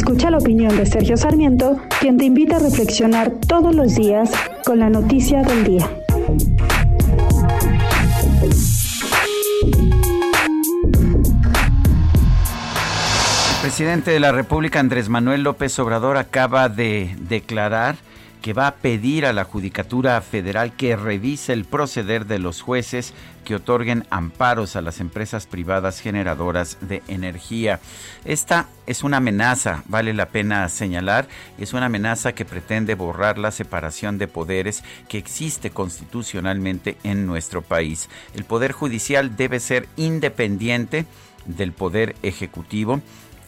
Escucha la opinión de Sergio Sarmiento, quien te invita a reflexionar todos los días con la noticia del día. El presidente de la República, Andrés Manuel López Obrador, acaba de declarar que va a pedir a la Judicatura Federal que revise el proceder de los jueces que otorguen amparos a las empresas privadas generadoras de energía. Esta es una amenaza, vale la pena señalar, es una amenaza que pretende borrar la separación de poderes que existe constitucionalmente en nuestro país. El Poder Judicial debe ser independiente del Poder Ejecutivo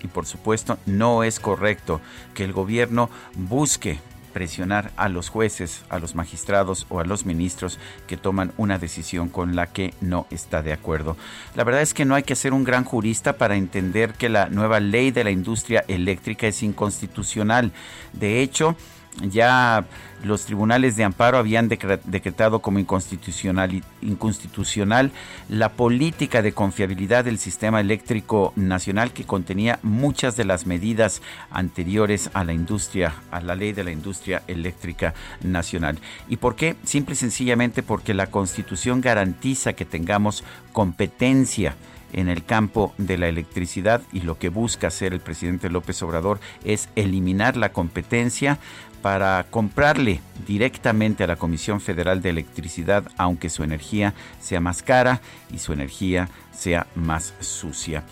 y por supuesto no es correcto que el gobierno busque presionar a los jueces, a los magistrados o a los ministros que toman una decisión con la que no está de acuerdo. La verdad es que no hay que ser un gran jurista para entender que la nueva ley de la industria eléctrica es inconstitucional. De hecho, ya los tribunales de amparo habían decretado como inconstitucional, inconstitucional la política de confiabilidad del sistema eléctrico nacional que contenía muchas de las medidas anteriores a la industria, a la ley de la industria eléctrica nacional. ¿Y por qué? Simple y sencillamente porque la constitución garantiza que tengamos competencia en el campo de la electricidad y lo que busca hacer el presidente López Obrador es eliminar la competencia para comprarle directamente a la Comisión Federal de Electricidad, aunque su energía sea más cara y su energía sea más sucia.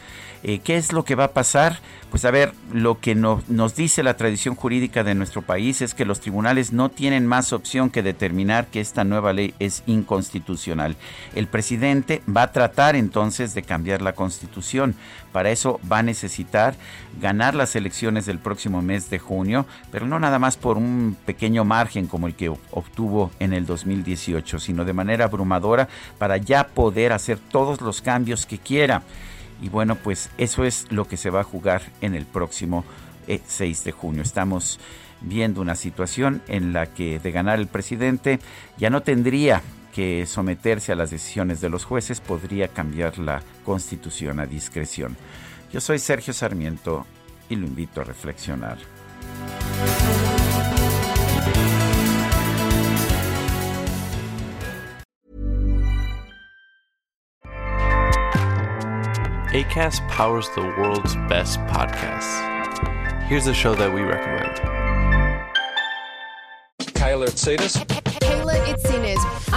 Eh, ¿Qué es lo que va a pasar? Pues a ver, lo que nos dice la tradición jurídica de nuestro país es que los tribunales no tienen más opción que determinar que esta nueva ley es inconstitucional. El presidente va a tratar entonces de cambiar la constitución. Para eso va a necesitar ganar las elecciones del próximo mes de junio, pero no nada más por un pequeño margen como el que obtuvo en el 2018, sino de manera abrumadora para ya poder hacer todos los cambios que quiera. Y bueno, pues eso es lo que se va a jugar en el próximo 6 eh, de junio. Estamos viendo una situación en la que de ganar el presidente ya no tendría que someterse a las decisiones de los jueces, podría cambiar la constitución a discreción. Yo soy Sergio Sarmiento y lo invito a reflexionar. ACAST powers the world's best podcasts. Here's a show that we recommend.